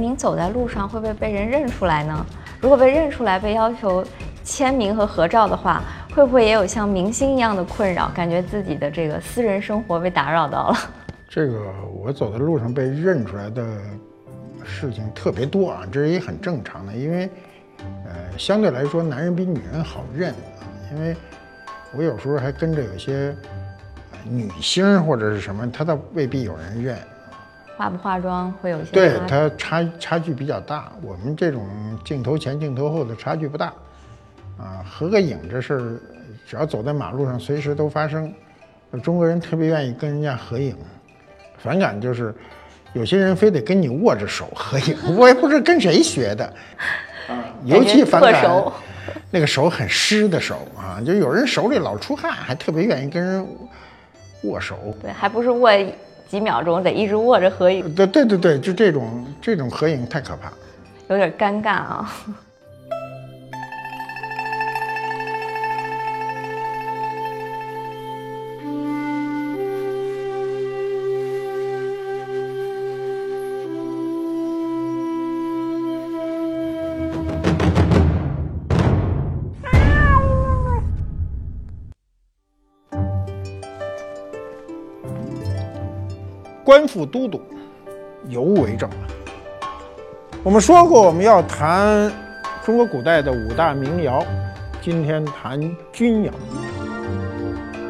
您走在路上会不会被人认出来呢？如果被认出来，被要求签名和合照的话，会不会也有像明星一样的困扰？感觉自己的这个私人生活被打扰到了？这个我走在路上被认出来的事情特别多啊，这也很正常的，因为呃，相对来说，男人比女人好认。因为我有时候还跟着有些女星或者是什么，她倒未必有人认。化不化妆会有些对它差差距比较大，我们这种镜头前镜头后的差距不大，啊，合个影这事儿，只要走在马路上，随时都发生。中国人特别愿意跟人家合影，反感就是有些人非得跟你握着手合影，我也不知道跟谁学的，啊，尤其反感那个手很湿的手啊，就有人手里老出汗，还特别愿意跟人握手，对，还不是握。几秒钟得一直握着合影，对对对对，就这种这种合影太可怕，有点尴尬啊。官复都督，尤为正。我们说过，我们要谈中国古代的五大名窑，今天谈钧窑。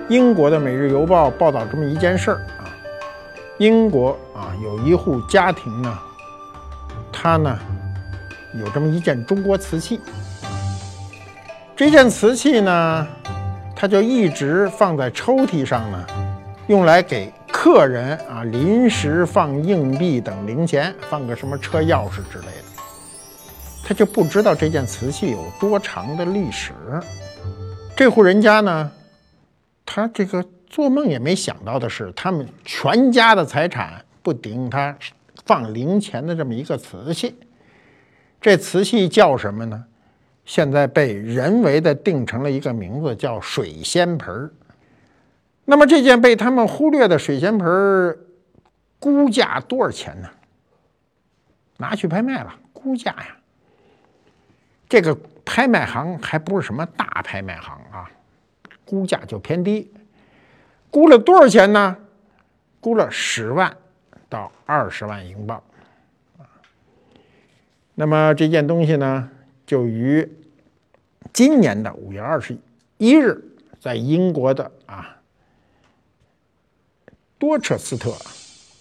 英国的《每日邮报》报道这么一件事儿啊，英国啊有一户家庭呢，他呢有这么一件中国瓷器，这件瓷器呢，他就一直放在抽屉上呢，用来给。客人啊，临时放硬币等零钱，放个什么车钥匙之类的，他就不知道这件瓷器有多长的历史。这户人家呢，他这个做梦也没想到的是，他们全家的财产不顶他放零钱的这么一个瓷器。这瓷器叫什么呢？现在被人为的定成了一个名字，叫水仙盆儿。那么这件被他们忽略的水仙盆儿估价多少钱呢？拿去拍卖了，估价呀。这个拍卖行还不是什么大拍卖行啊，估价就偏低。估了多少钱呢？估了十万到二十万英镑那么这件东西呢，就于今年的五月二十一日，在英国的啊。多彻斯特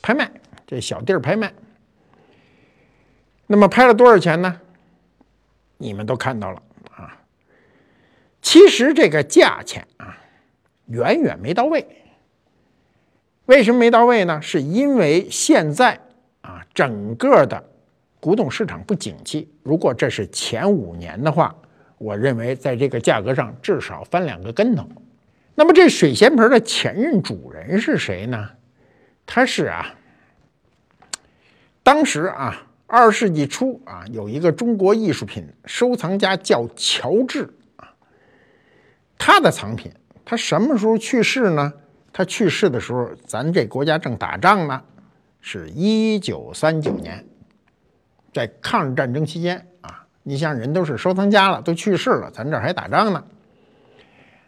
拍卖，这小地儿拍卖。那么拍了多少钱呢？你们都看到了啊。其实这个价钱啊，远远没到位。为什么没到位呢？是因为现在啊，整个的古董市场不景气。如果这是前五年的话，我认为在这个价格上至少翻两个跟头。那么这水仙盆的前任主人是谁呢？他是啊，当时啊，二世纪初啊，有一个中国艺术品收藏家叫乔治啊。他的藏品，他什么时候去世呢？他去世的时候，咱这国家正打仗呢，是一九三九年，在抗日战争期间啊。你像人都是收藏家了，都去世了，咱这还打仗呢。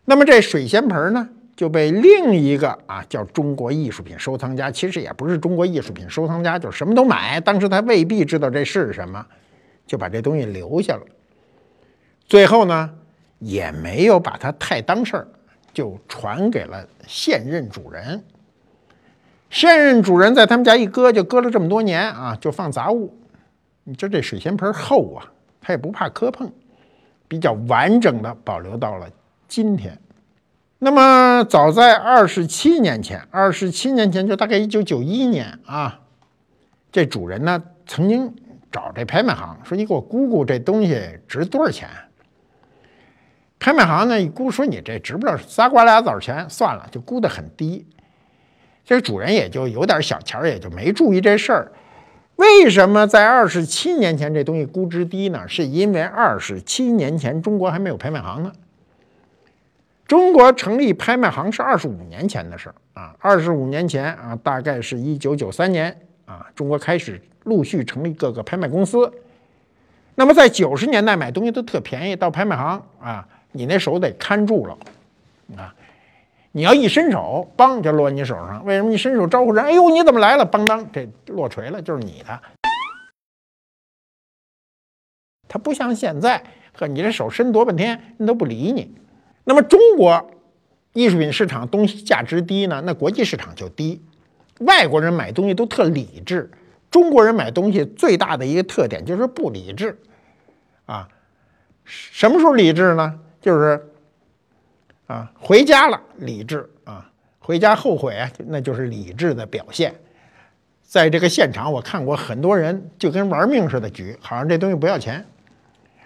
那么这水仙盆呢，就被另一个啊叫中国艺术品收藏家，其实也不是中国艺术品收藏家，就是什么都买。当时他未必知道这是什么，就把这东西留下了。最后呢，也没有把它太当事儿，就传给了现任主人。现任主人在他们家一搁就搁了这么多年啊，就放杂物。你这这水仙盆厚啊，他也不怕磕碰，比较完整的保留到了。今天，那么早在二十七年前，二十七年前就大概一九九一年啊，这主人呢曾经找这拍卖行说：“你给我估估这东西值多少钱？”拍卖行呢一估说：“你这值不了仨瓜俩枣钱，算了，就估得很低。”这主人也就有点小钱儿也就没注意这事儿。为什么在二十七年前这东西估值低呢？是因为二十七年前中国还没有拍卖行呢。中国成立拍卖行是二十五年前的事儿啊，二十五年前啊，大概是一九九三年啊，中国开始陆续成立各个拍卖公司。那么在九十年代买东西都特便宜，到拍卖行啊，你那手得看住了啊，你要一伸手，梆就落你手上。为什么？你伸手招呼人，哎呦，你怎么来了？邦当，这落锤了，就是你的。它不像现在，呵，你这手伸多半天，人都不理你。那么中国艺术品市场东西价值低呢，那国际市场就低。外国人买东西都特理智，中国人买东西最大的一个特点就是不理智，啊，什么时候理智呢？就是啊，回家了理智啊，回家后悔啊，那就是理智的表现。在这个现场，我看过很多人就跟玩命似的举，好像这东西不要钱。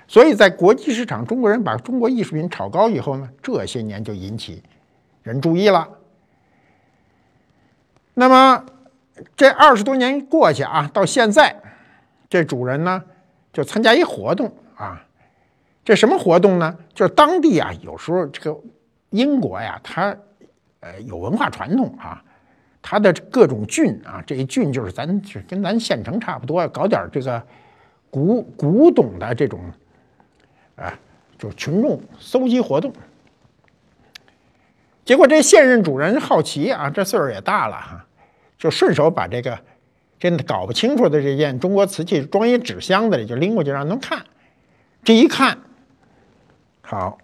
所以在国际市场，中国人把中国艺术品炒高以后呢，这些年就引起人注意了。那么这二十多年过去啊，到现在，这主人呢就参加一活动啊，这什么活动呢？就是当地啊，有时候这个英国呀，它呃有文化传统啊，它的各种郡啊，这一郡就是咱就跟咱县城差不多，搞点这个古古董的这种。啊，就群众搜集活动，结果这现任主人好奇啊，这岁数也大了哈，就顺手把这个真的搞不清楚的这件中国瓷器装一纸箱子里，就拎过去让他们看。这一看，好，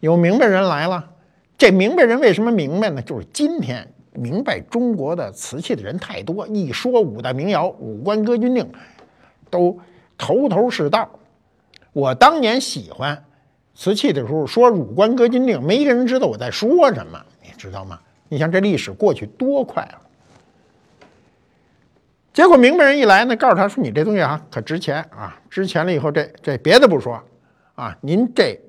有明白人来了。这明白人为什么明白呢？就是今天明白中国的瓷器的人太多，一说五大名窑、五官歌军令，都头头是道。我当年喜欢瓷器的时候，说《汝官歌金令》，没一个人知道我在说什么，你知道吗？你像这历史过去多快啊！结果明白人一来呢，告诉他说：“你这东西啊，可值钱啊！值钱了以后，这这别的不说啊，您这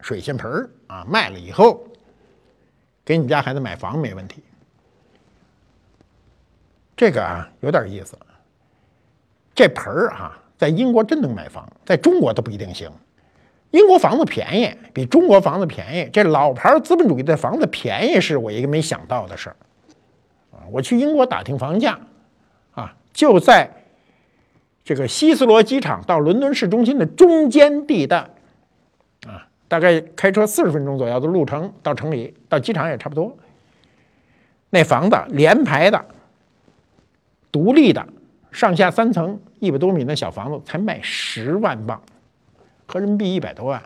水仙盆儿啊，卖了以后，给你家孩子买房没问题。这个啊，有点意思。这盆儿哈。”在英国真能买房，在中国都不一定行。英国房子便宜，比中国房子便宜。这老牌资本主义的房子便宜是我一个没想到的事儿啊！我去英国打听房价啊，就在这个希斯罗机场到伦敦市中心的中间地带啊，大概开车四十分钟左右的路程到城里，到机场也差不多。那房子连排的，独立的。上下三层，一百多米的小房子才卖十万镑，合人民币一百多万。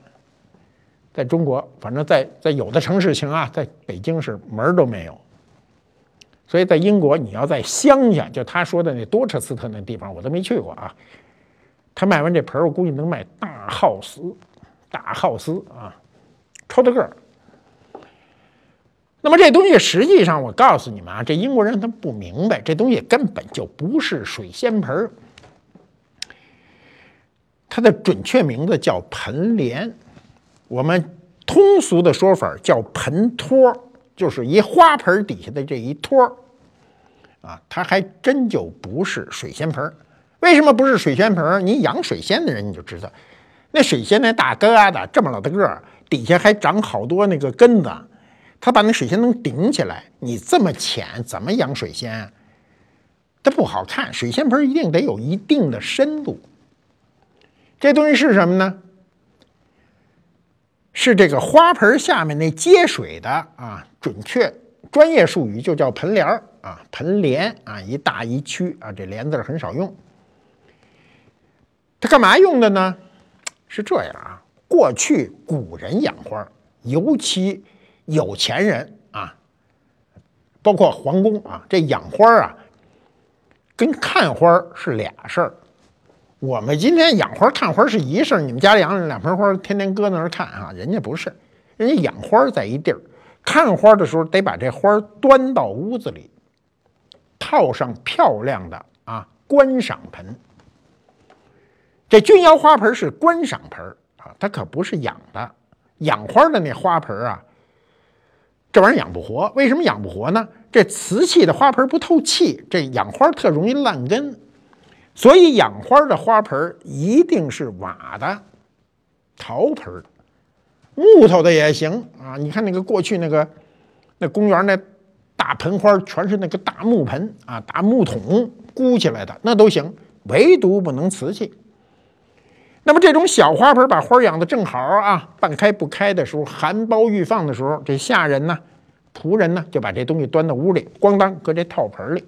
在中国，反正在在有的城市行啊，在北京是门儿都没有。所以在英国，你要在乡下，就他说的那多彻斯特那地方，我都没去过啊。他卖完这盆儿，我估计能卖大 house，大 house 啊，超大个儿。那么这东西实际上，我告诉你们啊，这英国人他不明白，这东西根本就不是水仙盆儿，它的准确名字叫盆莲，我们通俗的说法叫盆托，就是一花盆底下的这一托啊，它还真就不是水仙盆儿。为什么不是水仙盆儿？你养水仙的人你就知道，那水仙那大疙瘩这么老大个儿，底下还长好多那个根子。他把那水仙能顶起来，你这么浅，怎么养水仙？它不好看。水仙盆一定得有一定的深度。这东西是什么呢？是这个花盆下面那接水的啊，准确专业术语就叫盆帘儿啊，盆帘啊，一大一曲啊，这帘字很少用。它干嘛用的呢？是这样啊，过去古人养花，尤其。有钱人啊，包括皇宫啊，这养花啊，跟看花是俩事儿。我们今天养花看花是一事儿，你们家养两盆花，天天搁那儿看啊，人家不是，人家养花在一地儿，看花的时候得把这花端到屋子里，套上漂亮的啊观赏盆。这钧窑花盆是观赏盆啊，它可不是养的。养花的那花盆啊。这玩意儿养不活，为什么养不活呢？这瓷器的花盆不透气，这养花特容易烂根，所以养花的花盆一定是瓦的、陶盆木头的也行啊。你看那个过去那个那公园那大盆花全是那个大木盆啊，大木桶箍起来的那都行，唯独不能瓷器。那么这种小花盆把花养的正好啊，半开不开的时候，含苞欲放的时候，这下人呢、仆人呢就把这东西端到屋里，咣当搁这套盆里，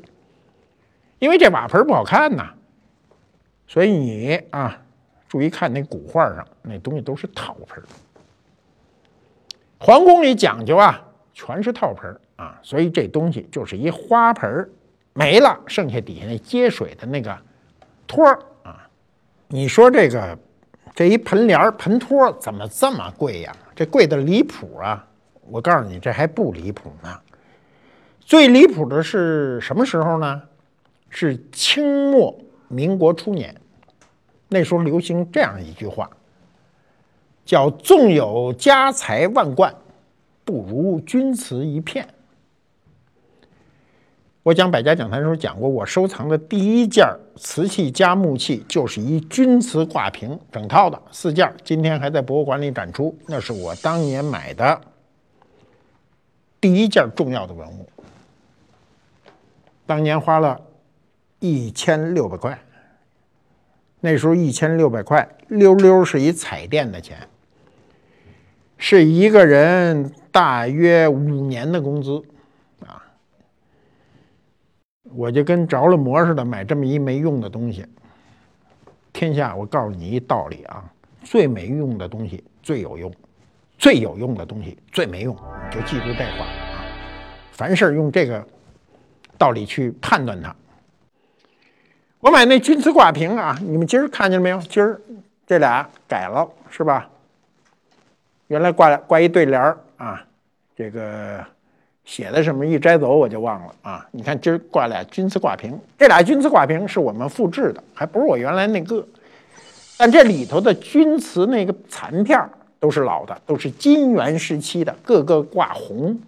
因为这瓦盆不好看呐，所以你啊注意看那古画上那东西都是套盆。皇宫里讲究啊，全是套盆啊，所以这东西就是一花盆没了，剩下底下那接水的那个托儿啊。你说这个这一盆帘盆托怎么这么贵呀？这贵的离谱啊！我告诉你，这还不离谱呢。最离谱的是什么时候呢？是清末民国初年，那时候流行这样一句话。叫纵有家财万贯，不如钧瓷一片。我讲百家讲坛的时候讲过，我收藏的第一件瓷器加木器就是一钧瓷挂瓶，整套的四件，今天还在博物馆里展出。那是我当年买的第一件重要的文物，当年花了一千六百块。那时候一千六百块，溜溜是一彩电的钱。是一个人大约五年的工资，我就跟着了魔似的买这么一没用的东西。天下，我告诉你一道理啊，最没用的东西最有用，最有用的东西最没用，你就记住这话啊。凡事用这个道理去判断它。我买那钧瓷挂瓶啊，你们今儿看见了没有？今儿这俩改了，是吧？原来挂挂一对联儿啊，这个写的什么一摘走我就忘了啊。你看今儿挂俩钧瓷挂瓶，这俩钧瓷挂瓶是我们复制的，还不是我原来那个。但这里头的钧瓷那个残片都是老的，都是金元时期的，个个挂红。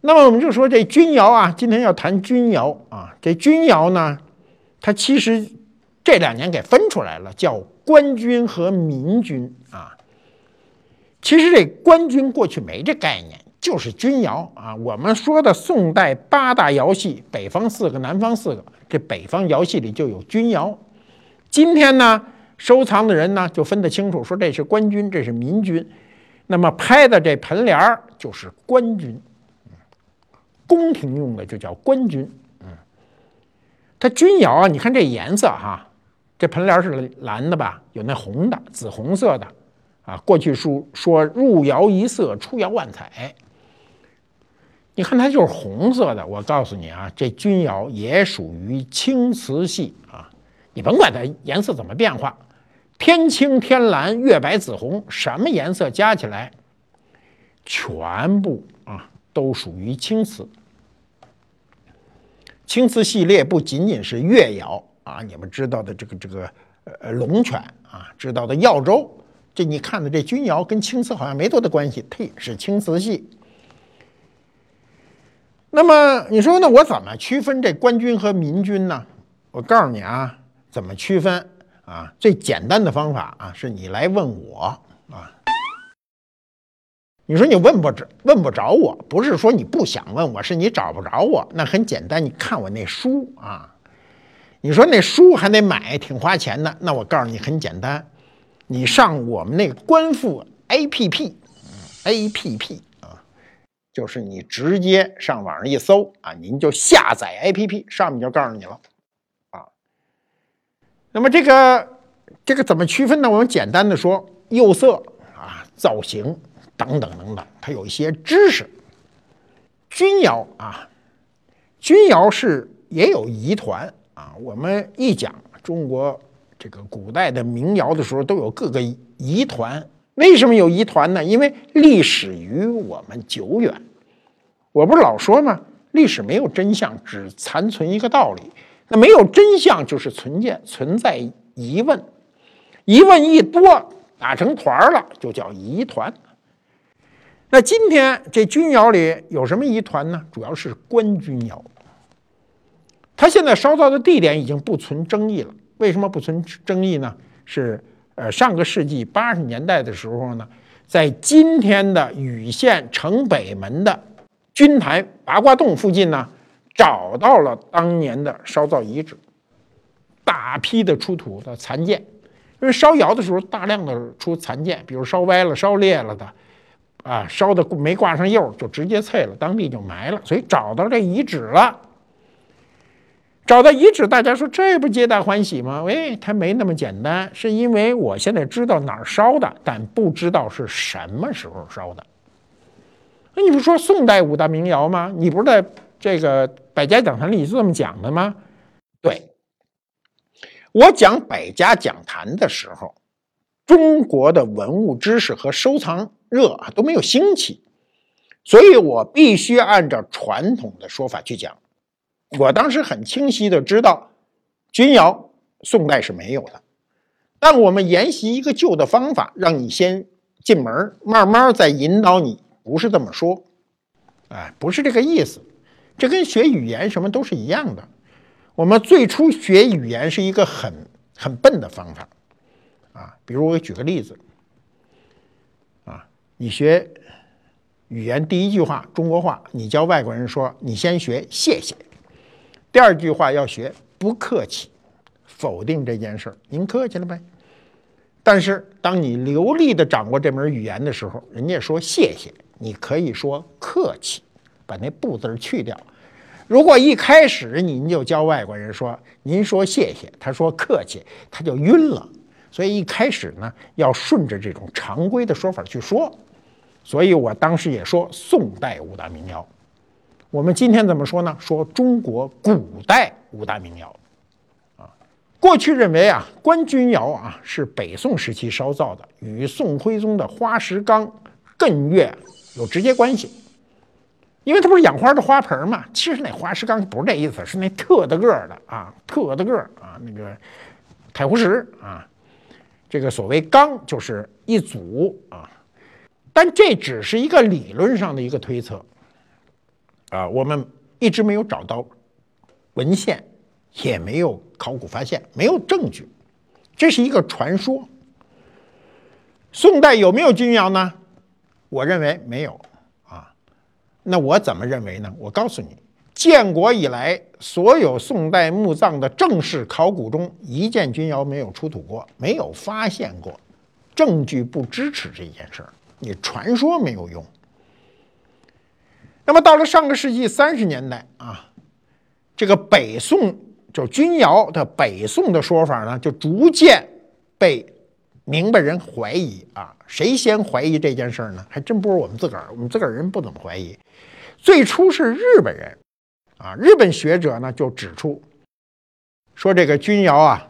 那么我们就说这钧窑啊，今天要谈钧窑啊，这钧窑呢，它其实这两年给分出来了，叫。官钧和民钧啊，其实这官军过去没这概念，就是钧窑啊。我们说的宋代八大窑系，北方四个，南方四个，这北方窑系里就有钧窑。今天呢，收藏的人呢就分得清楚，说这是官军，这是民军。那么拍的这盆帘儿就是官军，宫廷用的就叫官军。嗯，它钧窑啊，你看这颜色哈。这盆帘是蓝的吧？有那红的、紫红色的，啊，过去书说入窑一色，出窑万彩。你看它就是红色的。我告诉你啊，这钧窑也属于青瓷系啊。你甭管它颜色怎么变化，天青、天蓝、月白、紫红，什么颜色加起来，全部啊都属于青瓷。青瓷系列不仅仅是越窑。啊，你们知道的这个这个呃龙泉啊，知道的耀州，这你看的这钧窑跟青瓷好像没多大关系，它也是青瓷系。那么你说，那我怎么区分这官军和民军呢？我告诉你啊，怎么区分啊？最简单的方法啊，是你来问我啊。你说你问不着，问不着我，不是说你不想问我，是你找不着我。那很简单，你看我那书啊。你说那书还得买，挺花钱的。那我告诉你，很简单，你上我们那个官复 APP，A P P 啊，就是你直接上网上一搜啊，您就下载 A P P，上面就告诉你了啊。那么这个这个怎么区分呢？我们简单的说，釉色啊、造型等等等等，它有一些知识。钧窑啊，钧窑是也有疑团。啊，我们一讲中国这个古代的民谣的时候，都有各个疑团。为什么有疑团呢？因为历史与我们久远。我不是老说吗？历史没有真相，只残存一个道理。那没有真相，就是存在存在疑问。疑问一多，打成团了，就叫疑团。那今天这钧窑里有什么疑团呢？主要是官钧窑。它现在烧造的地点已经不存争议了。为什么不存争议呢？是呃，上个世纪八十年代的时候呢，在今天的禹县城北门的军台八卦洞附近呢，找到了当年的烧造遗址，大批的出土的残件，因为烧窑的时候大量的出残件，比如烧歪了、烧裂了的，啊，烧的没挂上釉就直接碎了，当地就埋了，所以找到这遗址了。找到遗址，大家说这不皆大欢喜吗？喂，它没那么简单，是因为我现在知道哪儿烧的，但不知道是什么时候烧的。那你不说宋代五大名窑吗？你不是在这个百家讲坛里是这么讲的吗？对，我讲百家讲坛的时候，中国的文物知识和收藏热啊都没有兴起，所以我必须按照传统的说法去讲。我当时很清晰的知道，钧窑宋代是没有的，但我们沿袭一个旧的方法，让你先进门，慢慢再引导你。不是这么说，哎，不是这个意思，这跟学语言什么都是一样的。我们最初学语言是一个很很笨的方法，啊，比如我举个例子，啊，你学语言第一句话中国话，你教外国人说，你先学谢谢，第二句话要学不客气，否定这件事儿，您客气了呗。但是当你流利的掌握这门语言的时候，人家说谢谢。你可以说客气，把那“不”字去掉。如果一开始您就教外国人说“您说谢谢”，他说客气，他就晕了。所以一开始呢，要顺着这种常规的说法去说。所以我当时也说宋代五大名窑。我们今天怎么说呢？说中国古代五大名窑。啊，过去认为啊，官钧窑啊是北宋时期烧造的，与宋徽宗的花石纲、艮岳。有直接关系，因为它不是养花的花盆嘛。其实那花石纲不是这意思，是那特大个的啊，特大个啊，那个太湖石啊。这个所谓纲就是一组啊，但这只是一个理论上的一个推测啊，我们一直没有找到文献，也没有考古发现，没有证据，这是一个传说。宋代有没有钧窑呢？我认为没有啊，那我怎么认为呢？我告诉你，建国以来，所有宋代墓葬的正式考古中，一件钧窑没有出土过，没有发现过，证据不支持这件事儿，你传说没有用。那么到了上个世纪三十年代啊，这个北宋就钧窑的北宋的说法呢，就逐渐被。明白人怀疑啊，谁先怀疑这件事儿呢？还真不是我们自个儿，我们自个儿人不怎么怀疑。最初是日本人，啊，日本学者呢就指出，说这个钧窑啊，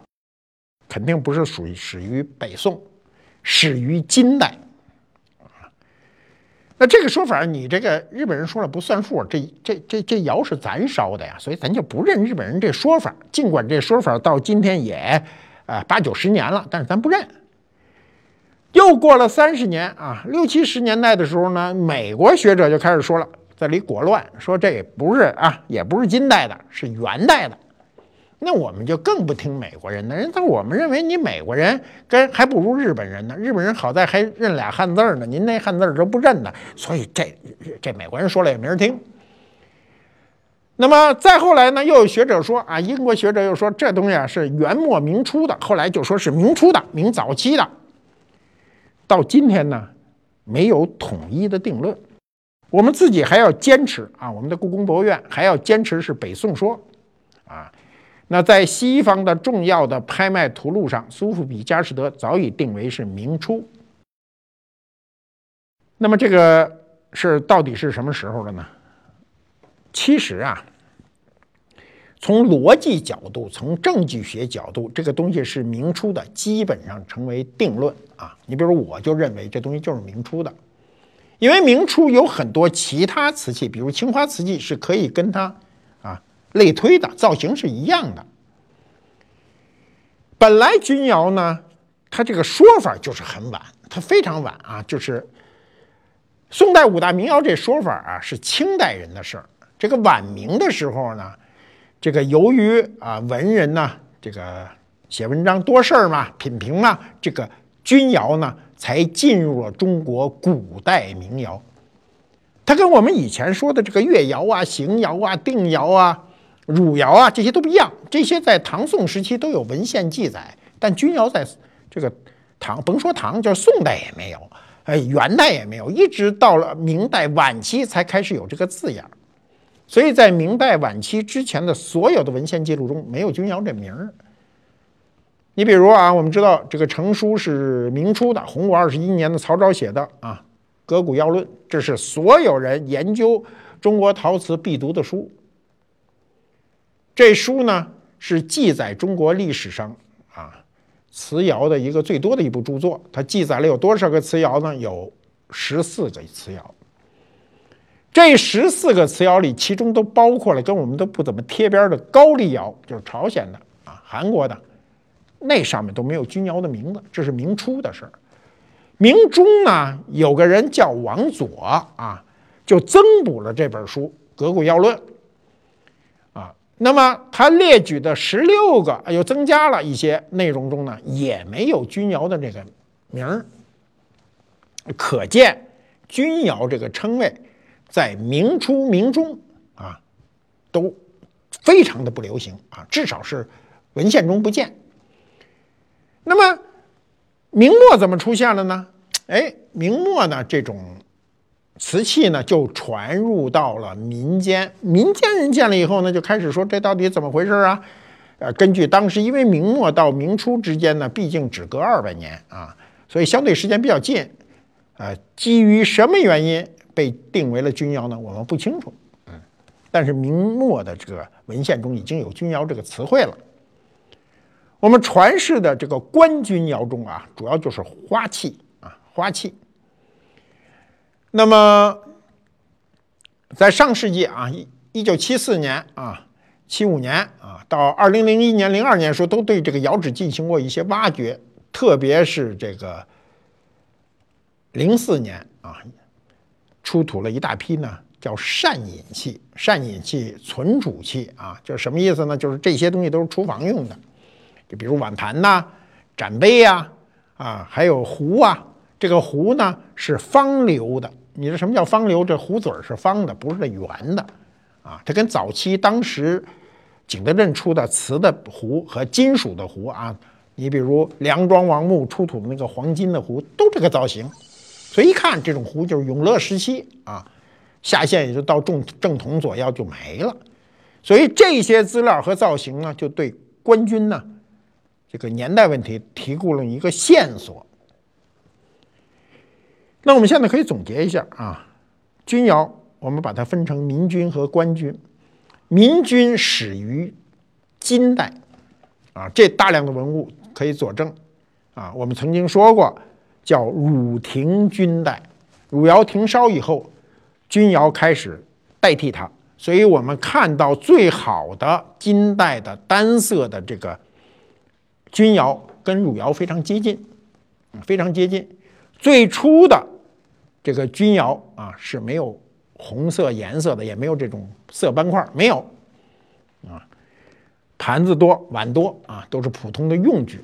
肯定不是属于始于北宋，始于金代。那这个说法，你这个日本人说了不算数，这这这这窑是咱烧的呀，所以咱就不认日本人这说法。尽管这说法到今天也啊八九十年了，但是咱不认。又过了三十年啊，六七十年代的时候呢，美国学者就开始说了，这里裹乱，说这也不是啊，也不是金代的，是元代的。那我们就更不听美国人的，人但我们认为你美国人跟还不如日本人呢，日本人好在还认俩汉字呢，您那汉字都不认的，所以这这美国人说了也没人听。那么再后来呢，又有学者说啊，英国学者又说这东西啊是元末明初的，后来就说是明初的，明早期的。到今天呢，没有统一的定论，我们自己还要坚持啊，我们的故宫博物院还要坚持是北宋说，那在西方的重要的拍卖图录上，苏富比、佳士得早已定为是明初。那么这个是到底是什么时候的呢？其实啊。从逻辑角度，从证据学角度，这个东西是明初的，基本上成为定论啊。你比如，我就认为这东西就是明初的，因为明初有很多其他瓷器，比如青花瓷器，是可以跟它类推的，造型是一样的。本来钧窑呢，它这个说法就是很晚，它非常晚啊，就是宋代五大名窑这说法啊，是清代人的事儿。这个晚明的时候呢。这个由于啊文人呢，这个写文章多事儿嘛，品评嘛，这个钧窑呢才进入了中国古代名窑。它跟我们以前说的这个越窑啊、邢窑啊、定窑啊、汝窑啊这些都不一样。这些在唐宋时期都有文献记载，但钧窑在这个唐，甭说唐，就是宋代也没有，哎，元代也没有，一直到了明代晚期才开始有这个字眼。所以在明代晚期之前的所有的文献记录中，没有钧窑这名儿。你比如啊，我们知道这个成书是明初的洪武二十一年的曹昭写的啊。《革古要论》，这是所有人研究中国陶瓷必读的书。这书呢，是记载中国历史上啊瓷窑的一个最多的一部著作。它记载了有多少个瓷窑呢？有十四个瓷窑。这十四个瓷窑里，其中都包括了跟我们都不怎么贴边的高丽窑，就是朝鲜的啊、韩国的，那上面都没有钧窑的名字。这是明初的事儿。明中呢，有个人叫王佐啊，就增补了这本书《革古要论》。那么他列举的十六个，又增加了一些内容中呢，也没有钧窑的这个名儿。可见钧窑这个称谓在明初、明中啊，都非常的不流行啊，至少是文献中不见。那么。明末怎么出现了呢？哎，明末呢，这种瓷器呢就传入到了民间，民间人见了以后呢，就开始说这到底怎么回事啊？呃，根据当时，因为明末到明初之间呢，毕竟只隔二百年啊，所以相对时间比较近。呃，基于什么原因被定为了钧窑呢？我们不清楚。嗯，但是明末的这个文献中已经有钧窑这个词汇了。我们传世的这个官钧窑中啊，主要就是花器啊，花器。那么，在上世纪啊，一一九七四年啊，七五年啊，到二零零一年、零二年时候，都对这个窑址进行过一些挖掘，特别是这个零四年啊，出土了一大批呢，叫善饮器、善饮器存储器啊，就是什么意思呢？就是这些东西都是厨房用的。就比如碗盘呐、盏杯呀，啊，还有壶啊。这个壶呢是方流的。你说什么叫方流？这壶嘴是方的，不是圆的，啊。它跟早期当时景德镇出的瓷的壶和金属的壶啊，你比如梁庄王墓出土的那个黄金的壶，都这个造型。所以一看这种壶就是永乐时期啊，下线也就到正正统左右就没了。所以这些资料和造型呢，就对官军呢。这个年代问题提供了一个线索。那我们现在可以总结一下啊，钧窑我们把它分成民钧和官钧。民钧始于金代啊，这大量的文物可以佐证啊。我们曾经说过，叫汝廷钧代，汝窑停烧以后，钧窑开始代替它，所以我们看到最好的金代的单色的这个。钧窑跟汝窑非常接近，非常接近。最初的这个钧窑啊是没有红色颜色的，也没有这种色斑块，没有啊。盘子多，碗多啊，都是普通的用具。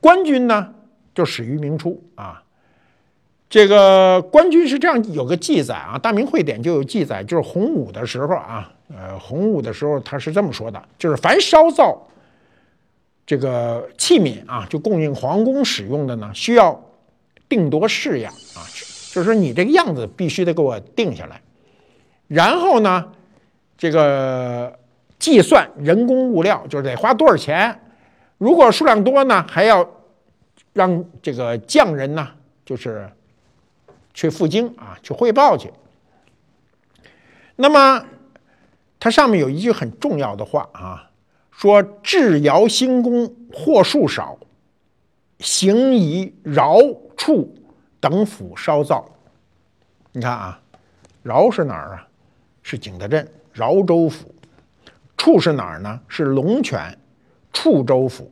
官钧呢就始于明初啊。这个官钧是这样有个记载啊，《大明会典》就有记载，就是洪武的时候啊，呃，洪武的时候他是这么说的，就是凡烧造。这个器皿啊，就供应皇宫使用的呢，需要定夺式样啊，就是说你这个样子必须得给我定下来，然后呢，这个计算人工物料，就是得花多少钱，如果数量多呢，还要让这个匠人呢，就是去赴京啊，去汇报去。那么它上面有一句很重要的话啊。说制窑兴工货数少，行以饶处等府烧造。你看啊，饶是哪儿啊？是景德镇饶州府。处是哪儿呢？是龙泉处州府。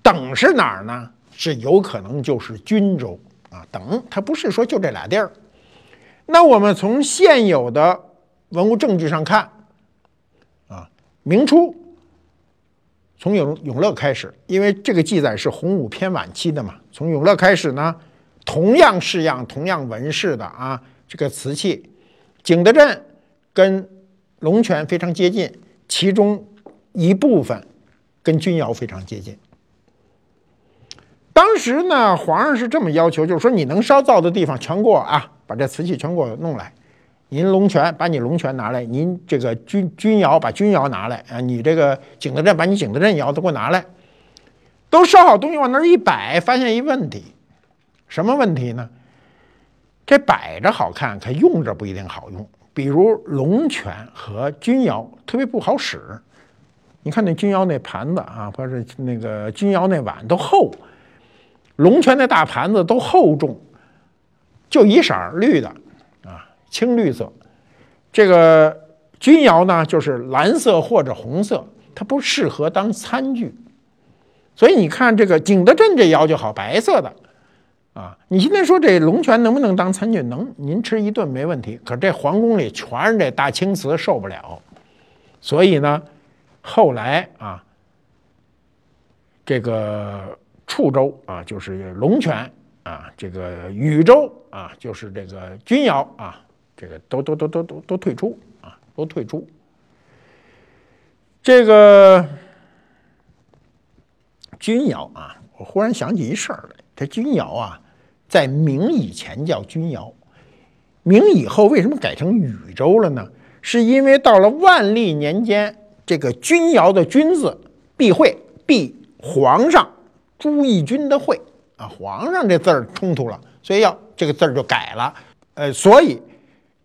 等是哪儿呢？是有可能就是均州啊。等，它不是说就这俩地儿。那我们从现有的文物证据上看，啊，明初。从永永乐开始，因为这个记载是洪武偏晚期的嘛。从永乐开始呢，同样式样、同样纹饰的啊，这个瓷器景德镇跟龙泉非常接近，其中一部分跟钧窑非常接近。当时呢，皇上是这么要求，就是说你能烧造的地方全给我啊，把这瓷器全给我弄来。您龙泉把你龙泉拿来，您这个钧钧窑把钧窑拿来啊，你这个景德镇把你景德镇窑都给我拿来。都烧好东西往那儿一摆，发现一问题，什么问题呢？这摆着好看，可用着不一定好用。比如龙泉和钧窑特别不好使。你看那钧窑那盘子啊，或者那个钧窑那碗都厚。龙泉那大盘子都厚重，就一色儿绿的，啊，青绿色。这个钧窑呢，就是蓝色或者红色，它不适合当餐具。所以你看这个景德镇这窑就好，白色的，啊，你现在说这龙泉能不能当餐具？能，您吃一顿没问题。可这皇宫里全是这大青瓷，受不了。所以呢，后来啊，这个。处州啊，就是龙泉啊，这个禹州啊，就是这个钧窑啊，这个都都都都都都退出啊，都退出。这个钧窑啊，我忽然想起一事儿来，这钧窑啊，在明以前叫钧窑，明以后为什么改成禹州了呢？是因为到了万历年间，这个钧窑的“钧”字避讳避皇上。朱翊钧的讳啊，皇上这字儿冲突了，所以要这个字儿就改了。呃，所以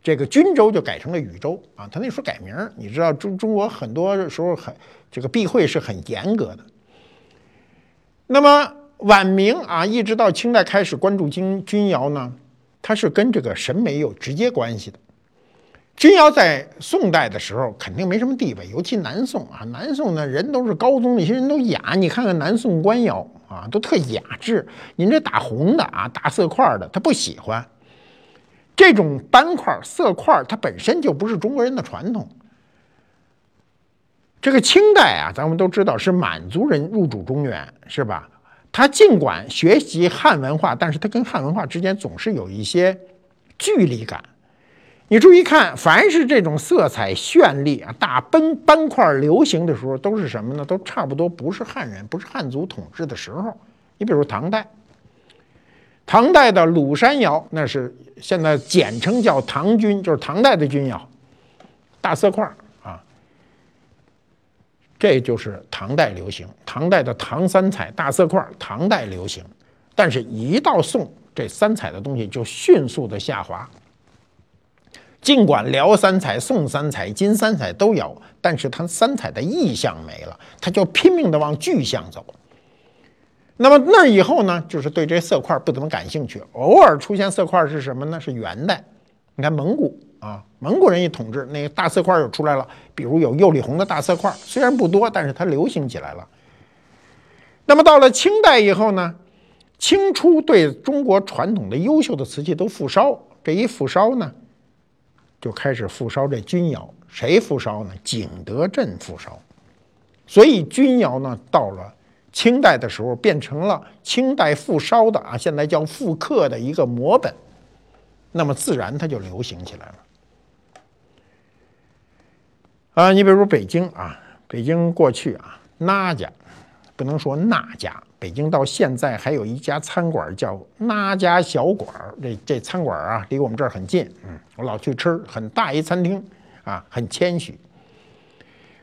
这个均州就改成了禹州啊。他那时候改名儿，你知道中中国很多时候很这个避讳是很严格的。那么晚明啊，一直到清代开始关注钧钧窑呢，它是跟这个审美有直接关系的。钧窑在宋代的时候肯定没什么地位，尤其南宋啊，南宋呢人都是高宗，那些人都雅。你看看南宋官窑啊，都特雅致。您这打红的啊，大色块的，他不喜欢这种斑块色块，它本身就不是中国人的传统。这个清代啊，咱们都知道是满族人入主中原，是吧？他尽管学习汉文化，但是他跟汉文化之间总是有一些距离感。你注意看，凡是这种色彩绚丽啊、大斑斑块流行的时候，都是什么呢？都差不多不是汉人，不是汉族统治的时候。你比如唐代，唐代的鲁山窑，那是现在简称叫唐钧，就是唐代的钧窑，大色块啊，这就是唐代流行。唐代的唐三彩大色块，唐代流行，但是一到宋，这三彩的东西就迅速的下滑。尽管辽三彩、宋三彩、金三彩都有，但是它三彩的意象没了，它就拼命的往具象走。那么那以后呢，就是对这色块不怎么感兴趣。偶尔出现色块是什么呢？是元代，你看蒙古啊，蒙古人一统治，那个大色块又出来了，比如有釉里红的大色块，虽然不多，但是它流行起来了。那么到了清代以后呢，清初对中国传统的优秀的瓷器都复烧，这一复烧呢。就开始复烧这钧窑，谁复烧呢？景德镇复烧，所以钧窑呢，到了清代的时候，变成了清代复烧的啊，现在叫复刻的一个模本，那么自然它就流行起来了。啊，你比如说北京啊，北京过去啊，那家，不能说那家。北京到现在还有一家餐馆叫那家小馆儿，这这餐馆啊离我们这儿很近，嗯，我老去吃，很大一餐厅啊，很谦虚。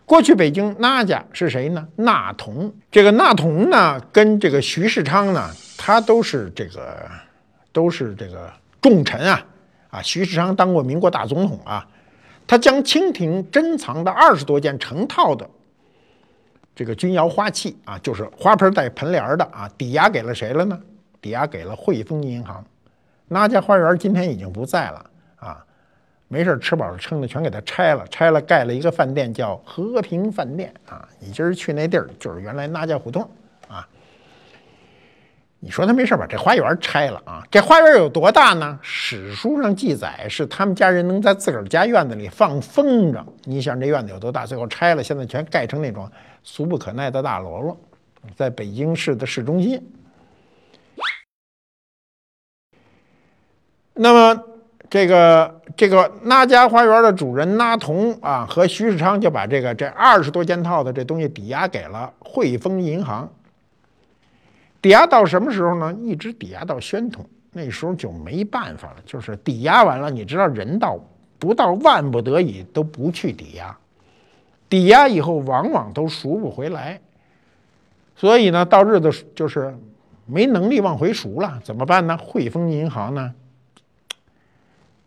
过去北京那家是谁呢？那童，这个那童呢，跟这个徐世昌呢，他都是这个都是这个重臣啊啊，徐世昌当过民国大总统啊，他将清廷珍藏的二十多件成套的。这个钧窑花器啊，就是花盆带盆帘的啊，抵押给了谁了呢？抵押给了汇丰银行。那家花园今天已经不在了啊，没事吃饱了撑的全给它拆了，拆了盖了一个饭店叫和平饭店啊。你今儿去那地儿就是原来那家胡同。你说他没事把这花园拆了啊？这花园有多大呢？史书上记载是他们家人能在自个儿家院子里放风筝。你想这院子有多大？最后拆了，现在全盖成那种。俗不可耐的大楼了，在北京市的市中心。那么这个这个那家花园的主人那童啊和徐世昌就把这个这二十多件套的这东西抵押给了汇丰银行。抵押到什么时候呢？一直抵押到宣统，那时候就没办法了，就是抵押完了，你知道人到不到万不得已都不去抵押，抵押以后往往都赎不回来，所以呢，到日子就是没能力往回赎了，怎么办呢？汇丰银行呢？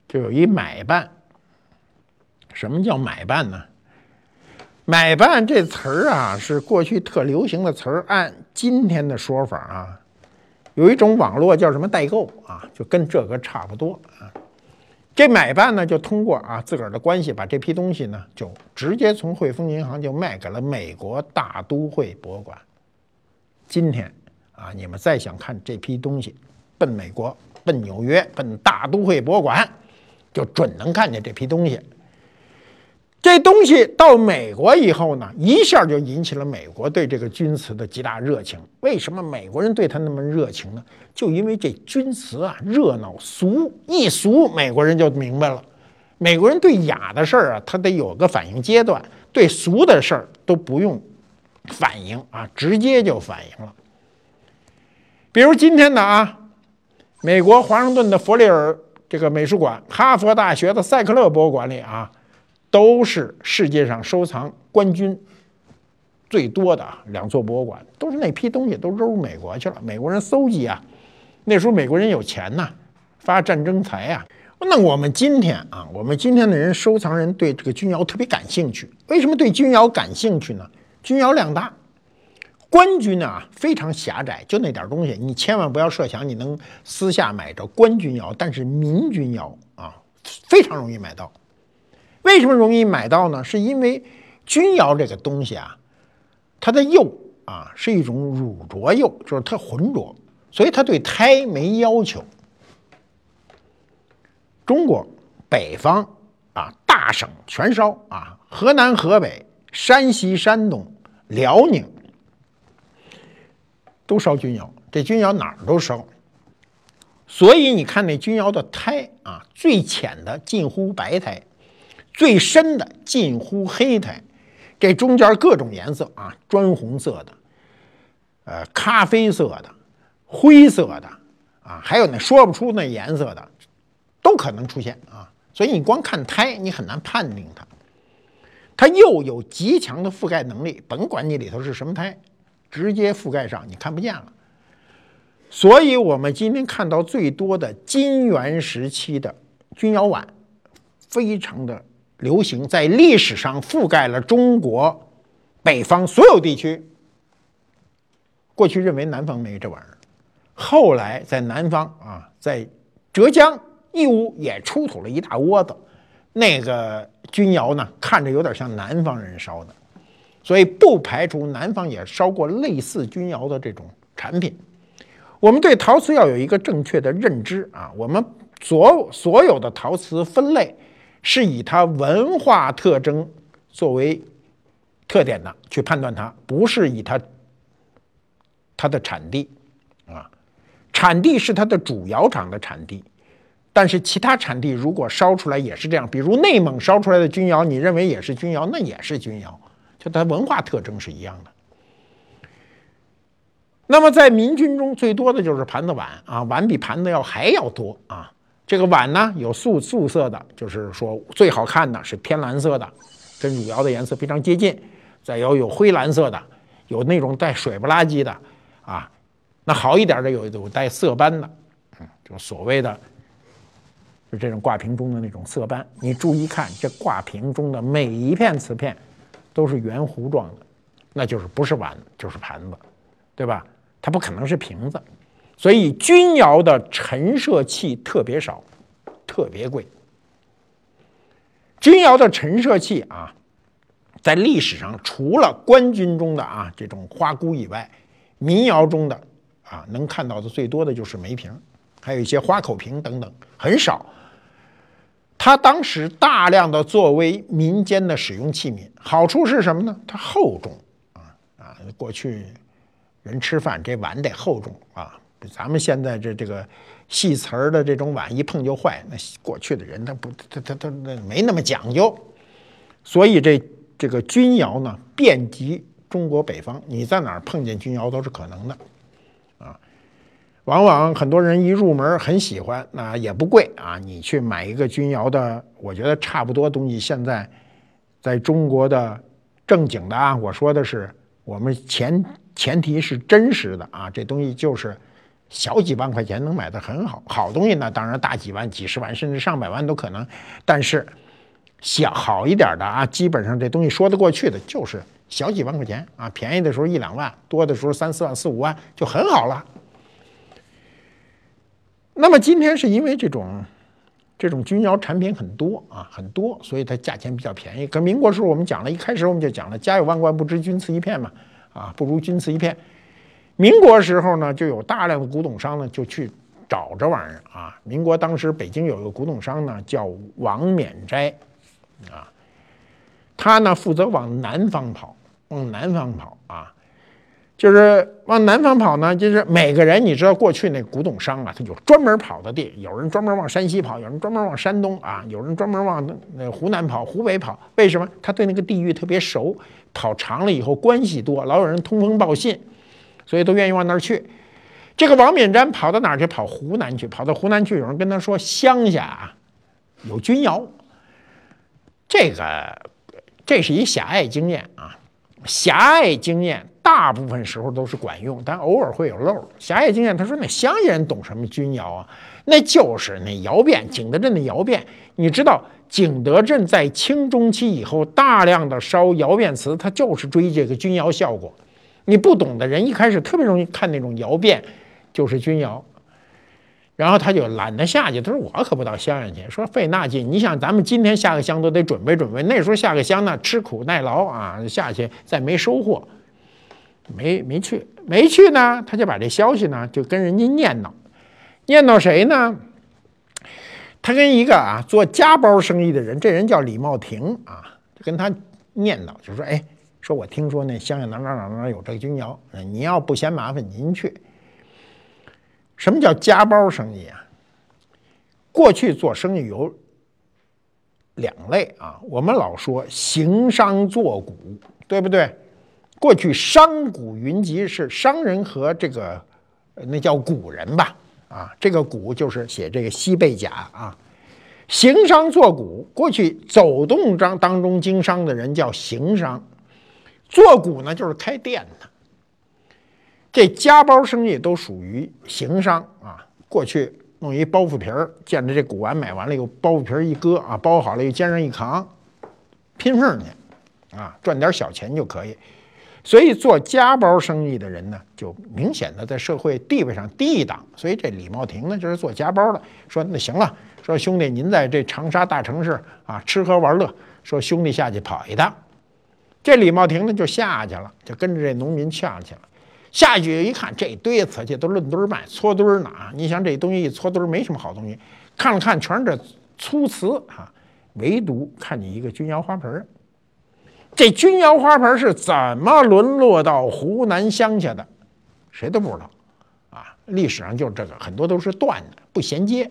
就有一买办，什么叫买办呢？买办这词儿啊，是过去特流行的词儿。按今天的说法啊，有一种网络叫什么代购啊，就跟这个差不多啊。这买办呢，就通过啊自个儿的关系，把这批东西呢，就直接从汇丰银行就卖给了美国大都会博物馆。今天啊，你们再想看这批东西，奔美国、奔纽约、奔大都会博物馆。就准能看见这批东西。这东西到美国以后呢，一下就引起了美国对这个钧瓷的极大热情。为什么美国人对他那么热情呢？就因为这钧瓷啊，热闹俗，一俗，美国人就明白了。美国人对雅的事儿啊，他得有个反应阶段；对俗的事儿都不用反应啊，直接就反应了。比如今天的啊，美国华盛顿的弗里尔。这个美术馆，哈佛大学的塞克勒博物馆里啊，都是世界上收藏官军最多的两座博物馆，都是那批东西都扔美国去了。美国人搜集啊，那时候美国人有钱呐，发战争财啊。那我们今天啊，我们今天的人收藏人对这个钧窑特别感兴趣。为什么对钧窑感兴趣呢？钧窑量大。官军啊，非常狭窄，就那点东西，你千万不要设想你能私下买着官军窑。但是民军窑啊，非常容易买到。为什么容易买到呢？是因为钧窑这个东西啊，它的釉啊是一种乳浊釉，就是它浑浊，所以它对胎没要求。中国北方啊，大省全烧啊，河南、河北、山西、山东、辽宁。都烧钧窑，这钧窑哪儿都烧，所以你看那钧窑的胎啊，最浅的近乎白胎，最深的近乎黑胎，这中间各种颜色啊，砖红色的，呃，咖啡色的，灰色的啊，还有那说不出那颜色的，都可能出现啊。所以你光看胎，你很难判定它。它又有极强的覆盖能力，甭管你里头是什么胎。直接覆盖上，你看不见了。所以，我们今天看到最多的金元时期的钧窑碗，非常的流行，在历史上覆盖了中国北方所有地区。过去认为南方没这玩意儿，后来在南方啊，在浙江义乌也出土了一大窝子，那个钧窑呢，看着有点像南方人烧的。所以不排除南方也烧过类似钧窑的这种产品。我们对陶瓷要有一个正确的认知啊，我们所所有的陶瓷分类是以它文化特征作为特点的去判断它，不是以它它的产地啊，产地是它的主窑厂的产地，但是其他产地如果烧出来也是这样，比如内蒙烧出来的钧窑，你认为也是钧窑，那也是钧窑。就它文化特征是一样的。那么在民军中最多的就是盘子碗啊，碗比盘子要还要多啊。这个碗呢有素素色的，就是说最好看的是偏蓝色的，跟汝窑的颜色非常接近。再有有灰蓝色的，有那种带水不拉几的啊。那好一点的有有带色斑的，嗯，就所谓的就这种挂瓶中的那种色斑。你注意看这挂瓶中的每一片瓷片。都是圆弧状的，那就是不是碗就是盘子，对吧？它不可能是瓶子，所以钧窑的陈设器特别少，特别贵。钧窑的陈设器啊，在历史上除了官军中的啊这种花箍以外，民窑中的啊能看到的最多的就是梅瓶，还有一些花口瓶等等，很少。它当时大量的作为民间的使用器皿，好处是什么呢？它厚重啊啊！过去人吃饭这碗得厚重啊，咱们现在这这个细瓷儿的这种碗一碰就坏，那过去的人他不他他他那没那么讲究，所以这这个钧窑呢遍及中国北方，你在哪儿碰见钧窑都是可能的，啊，往往很多人一入门很喜欢，那也不贵啊，你去买一个钧窑的，我觉得差不多东西现在在中国的正经的啊，我说的是我们前前提是真实的啊，这东西就是小几万块钱能买的很好，好东西呢，当然大几万、几十万甚至上百万都可能，但是。小好一点的啊，基本上这东西说得过去的，就是小几万块钱啊，便宜的时候一两万，多的时候三四万、四五万就很好了。那么今天是因为这种这种钧窑产品很多啊，很多，所以它价钱比较便宜。跟民国时候我们讲了一开始我们就讲了，家有万贯不知钧瓷一片嘛，啊，不如钧瓷一片。民国时候呢，就有大量的古董商呢就去找这玩意儿啊。民国当时北京有一个古董商呢叫王冕斋。啊，他呢负责往南方跑，往南方跑啊，就是往南方跑呢，就是每个人你知道过去那古董商啊，他有专门跑的地，有人专门往山西跑，有人专门往山东啊，有人专门往那湖南跑、湖北跑。为什么？他对那个地域特别熟，跑长了以后关系多，老有人通风报信，所以都愿意往那儿去。这个王冕瞻跑到哪儿去？跑湖南去，跑到湖南去，有人跟他说乡下啊有钧窑。这个，这是一狭隘经验啊！狭隘经验大部分时候都是管用，但偶尔会有漏。狭隘经验，他说那乡下人懂什么钧窑啊？那就是那窑变，景德镇的窑变。你知道，景德镇在清中期以后大量的烧窑变瓷，它就是追这个钧窑效果。你不懂的人一开始特别容易看那种窑变，就是钧窑。然后他就懒得下去，他说我可不到乡下去，说费那劲。你想咱们今天下个乡都得准备准备，那时候下个乡呢吃苦耐劳啊，下去再没收获，没没去，没去呢，他就把这消息呢就跟人家念叨，念叨谁呢？他跟一个啊做家包生意的人，这人叫李茂廷啊，跟他念叨，就说哎，说我听说那乡下哪哪哪哪有这个钧窑，你要不嫌麻烦，您去。什么叫家包生意啊？过去做生意有两类啊，我们老说行商做贾，对不对？过去商贾云集是商人和这个那叫贾人吧？啊，这个贾就是写这个西贝甲啊。行商做贾，过去走动当当中经商的人叫行商，做贾呢就是开店的。这家包生意都属于行商啊。过去弄一包袱皮儿，见着这古玩买完了，又包袱皮儿一搁啊，包好了又肩上一扛，拼缝去啊，赚点小钱就可以。所以做家包生意的人呢，就明显的在社会地位上低一档。所以这李茂廷呢，就是做家包的，说那行了，说兄弟您在这长沙大城市啊吃喝玩乐，说兄弟下去跑一趟。这李茂庭呢就下去了，就跟着这农民下去了。下去一看，这堆瓷器都论堆卖，搓堆儿呢你想这东西一搓堆，没什么好东西。看了看，全是这粗瓷啊，唯独看见一个钧窑花盆。这钧窑花盆是怎么沦落到湖南乡下的？谁都不知道啊。历史上就这个，很多都是断的，不衔接。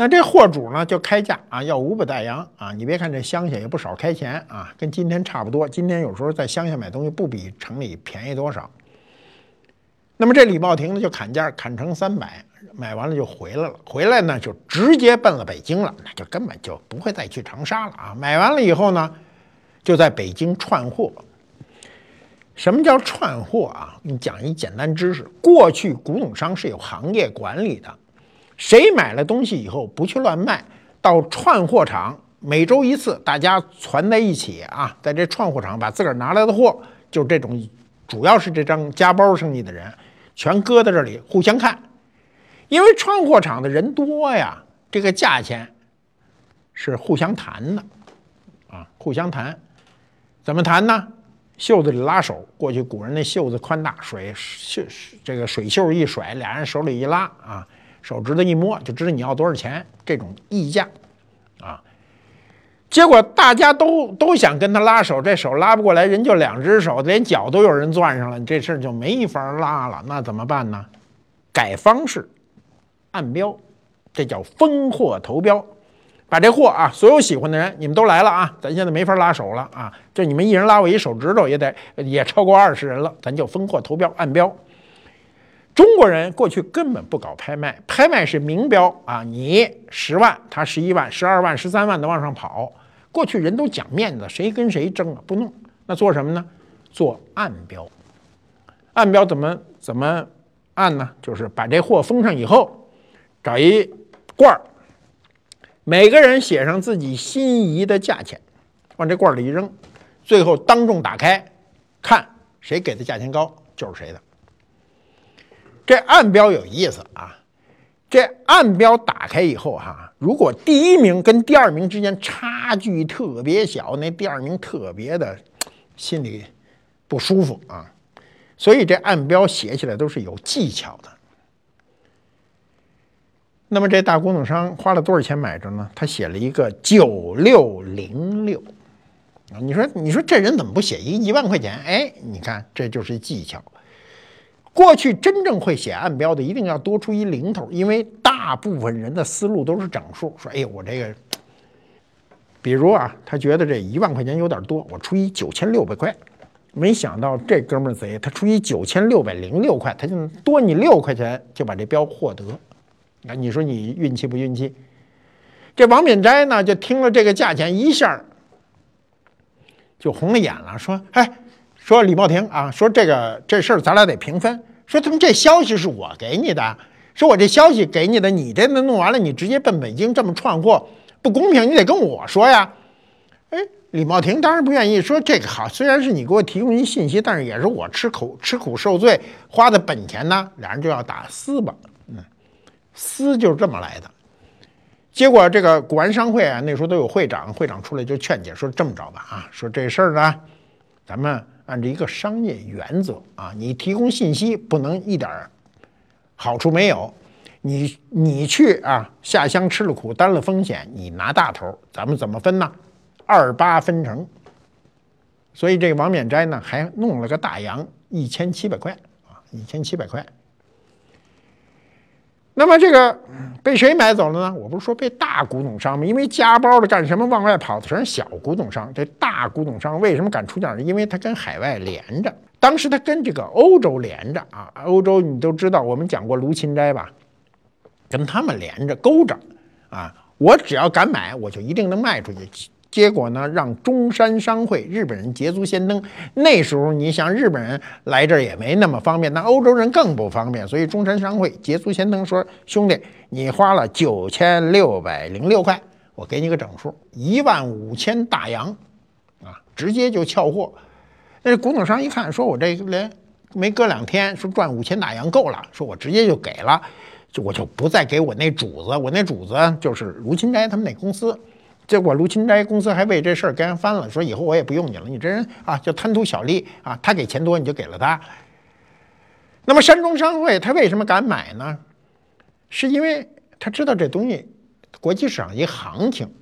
那这货主呢就开价啊，要五百大洋啊！你别看这乡下也不少开钱啊，跟今天差不多。今天有时候在乡下买东西不比城里便宜多少。那么这李茂廷呢就砍价，砍成三百，买完了就回来了。回来呢就直接奔了北京了，那就根本就不会再去长沙了啊！买完了以后呢，就在北京串货。什么叫串货啊？你讲一简单知识：过去古董商是有行业管理的。谁买了东西以后不去乱卖，到串货场每周一次，大家攒在一起啊，在这串货场把自个儿拿来的货，就这种，主要是这张家包生意的人，全搁在这里互相看，因为串货场的人多呀，这个价钱是互相谈的，啊，互相谈，怎么谈呢？袖子里拉手，过去古人那袖子宽大，水袖这个水袖一甩，俩人手里一拉啊。手指头一摸就知道你要多少钱，这种溢价，啊，结果大家都都想跟他拉手，这手拉不过来，人就两只手，连脚都有人攥上了，这事儿就没法拉了。那怎么办呢？改方式，按标，这叫分货投标。把这货啊，所有喜欢的人，你们都来了啊！咱现在没法拉手了啊，就你们一人拉我一手指头，也得也超过二十人了，咱就分货投标按标。中国人过去根本不搞拍卖，拍卖是明标啊，你十万，他十一万、十二万、十三万的往上跑。过去人都讲面子，谁跟谁争啊？不弄，那做什么呢？做暗标。暗标怎么怎么按呢？就是把这货封上以后，找一罐儿。每个人写上自己心仪的价钱，往这罐里一扔，最后当众打开，看谁给的价钱高就是谁的。这暗标有意思啊！这暗标打开以后哈，如果第一名跟第二名之间差距特别小，那第二名特别的心里不舒服啊。所以这暗标写起来都是有技巧的。那么这大古董商花了多少钱买着呢？他写了一个九六零六啊！你说，你说这人怎么不写一一万块钱？哎，你看，这就是技巧。过去真正会写暗标的，一定要多出一零头，因为大部分人的思路都是整数。说，哎呦，我这个，比如啊，他觉得这一万块钱有点多，我出一九千六百块。没想到这哥们儿贼，他出一九千六百零六块，他就多你六块钱就把这标获得。那你说你运气不运气？这王敏斋呢，就听了这个价钱，一下就红了眼了，说：“哎，说李茂廷啊，说这个这事儿咱俩得平分。说他们这消息是我给你的，说我这消息给你的，你这弄完了，你直接奔北京这么串货，不公平，你得跟我说呀。”哎，李茂廷当然不愿意说这个好，虽然是你给我提供一信息，但是也是我吃苦吃苦受罪花的本钱呢，俩人就要打撕吧。私就是这么来的，结果这个古玩商会啊，那时候都有会长，会长出来就劝解说：“这么着吧，啊，说这事儿呢，咱们按照一个商业原则啊，你提供信息不能一点儿好处没有，你你去啊下乡吃了苦，担了风险，你拿大头，咱们怎么分呢？二八分成。所以这个王冕斋呢，还弄了个大洋一千七百块啊，一千七百块。”那么这个被谁买走了呢？我不是说被大古董商吗？因为加包的干什么往外跑的全是小古董商。这大古董商为什么敢出价呢？因为他跟海外连着。当时他跟这个欧洲连着啊，欧洲你都知道，我们讲过卢芹斋吧，跟他们连着勾着啊。我只要敢买，我就一定能卖出去。结果呢，让中山商会日本人捷足先登。那时候你想，日本人来这儿也没那么方便，那欧洲人更不方便。所以中山商会捷足先登，说兄弟，你花了九千六百零六块，我给你个整数，一万五千大洋，啊，直接就撬货。那古董商一看，说我这连没隔两天，说赚五千大洋够了，说我直接就给了，就我就不再给我那主子，我那主子就是卢芹斋他们那公司。结果卢芹斋公司还为这事儿跟人翻了，说以后我也不用你了，你这人啊就贪图小利啊，他给钱多你就给了他。那么山中商会他为什么敢买呢？是因为他知道这东西国际市场一行情。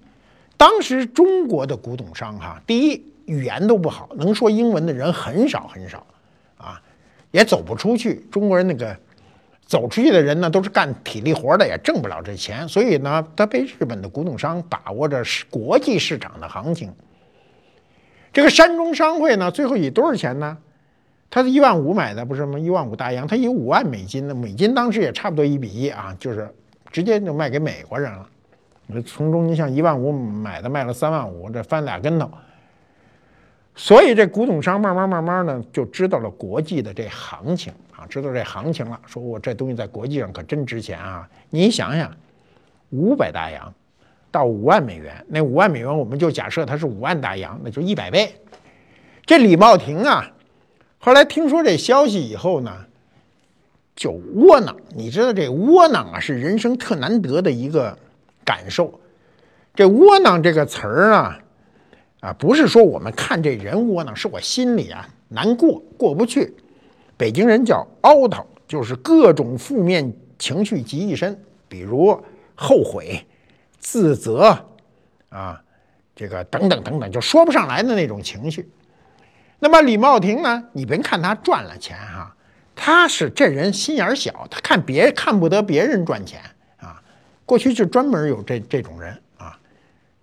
当时中国的古董商哈，第一语言都不好，能说英文的人很少很少啊，也走不出去。中国人那个。走出去的人呢，都是干体力活的，也挣不了这钱，所以呢，他被日本的古董商把握着是国际市场的行情。这个山中商会呢，最后以多少钱呢？他是一万五买的，不是吗？一万五大洋，他以五万美金的美金，当时也差不多一比一啊，就是直接就卖给美国人了。从中你像一万五买的，卖了三万五，这翻俩跟头。所以这古董商慢慢慢慢呢，就知道了国际的这行情。啊，知道这行情了，说我这东西在国际上可真值钱啊！你想想，五百大洋到五万美元，那五万美元我们就假设它是五万大洋，那就一百倍。这李茂廷啊，后来听说这消息以后呢，就窝囊。你知道这窝囊啊，是人生特难得的一个感受。这窝囊这个词儿啊，啊，不是说我们看这人窝囊，是我心里啊难过，过不去。北京人叫凹头，就是各种负面情绪集一身，比如后悔、自责啊，这个等等等等，就说不上来的那种情绪。那么李茂廷呢？你别看他赚了钱哈，他是这人心眼小，他看别看不得别人赚钱啊。过去就专门有这这种人啊，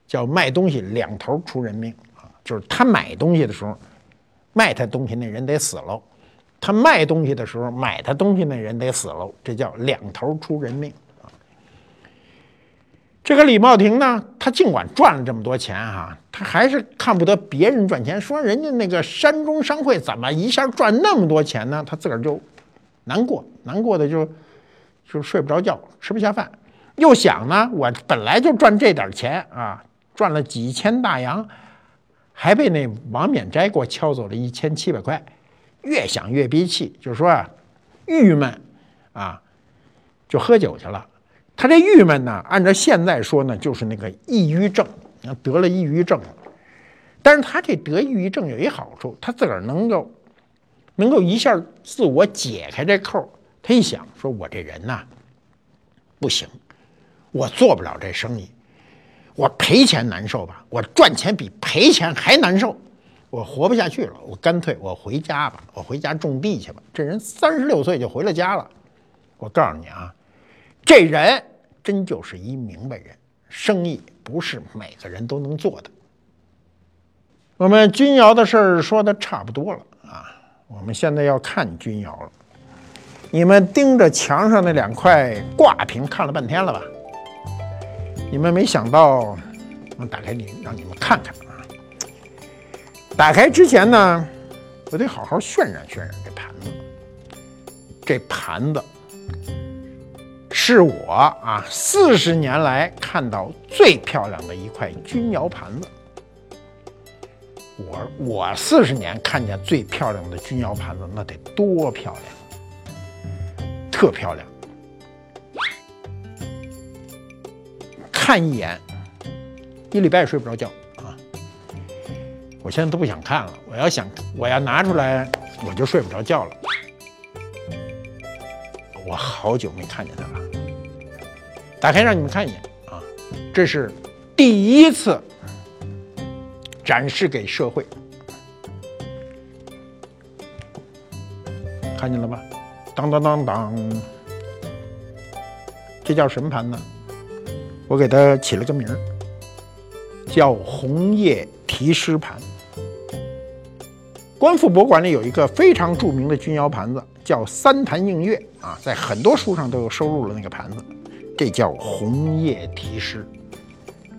叫卖东西两头出人命啊，就是他买东西的时候，卖他东西那人得死喽；他卖东西的时候，买他东西那人得死喽。这叫两头出人命啊。这个李茂廷呢，他尽管赚了这么多钱哈，他还是看不得别人赚钱。说人家那个山中商会怎么一下赚那么多钱呢？他自个儿就难过，难过的就就睡不着觉，吃不下饭。又想呢，我本来就赚这点钱啊，赚了几千大洋，还被那王冕斋给我敲走了一千七百块，越想越憋气，就是说啊，郁闷啊，就喝酒去了。他这郁闷呢，按照现在说呢，就是那个抑郁症，得了抑郁症。但是他这得抑郁症有一好处，他自个儿能够，能够一下自我解开这扣。他一想，说我这人呐，不行，我做不了这生意，我赔钱难受吧？我赚钱比赔钱还难受，我活不下去了，我干脆我回家吧，我回家种地去吧。这人三十六岁就回了家了。我告诉你啊。这人真就是一明白人，生意不是每个人都能做的。我们君窑的事儿说的差不多了啊，我们现在要看君窑了。你们盯着墙上那两块挂屏看了半天了吧？你们没想到，我打开你让你们看看啊。打开之前呢，我得好好渲染渲染这盘子，这盘子。是我啊，四十年来看到最漂亮的一块钧窑盘子。我我四十年看见最漂亮的钧窑盘子，那得多漂亮，特漂亮。看一眼，一礼拜也睡不着觉！我现在都不想看了。我要想，我要拿出来，我就睡不着觉了。我好久没看见它了。打开让你们看一眼啊，这是第一次展示给社会，看见了吧？当当当当，这叫什么盘呢？我给它起了个名儿，叫红叶题诗盘。官复博物馆里有一个非常著名的钧窑盘子，叫三潭映月啊，在很多书上都有收录了那个盘子。这叫红叶题诗，